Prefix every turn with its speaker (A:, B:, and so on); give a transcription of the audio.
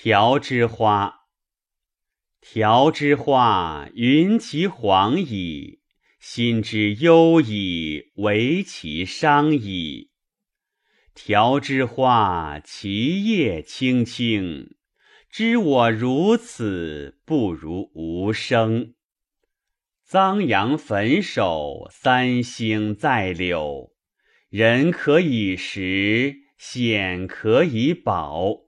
A: 条之花，条之花，云其黄矣，心之忧矣，为其伤矣。条之花，其叶青青，知我如此，不如无声。脏阳焚首，三星在柳，人可以食，险可以保。